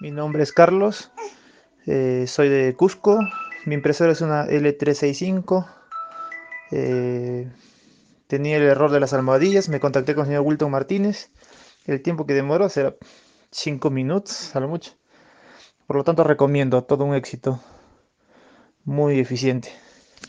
Mi nombre es Carlos, eh, soy de Cusco, mi impresora es una L365, eh, tenía el error de las almohadillas, me contacté con el señor Wilton Martínez, el tiempo que demoró será 5 minutos a lo mucho, por lo tanto recomiendo, todo un éxito, muy eficiente.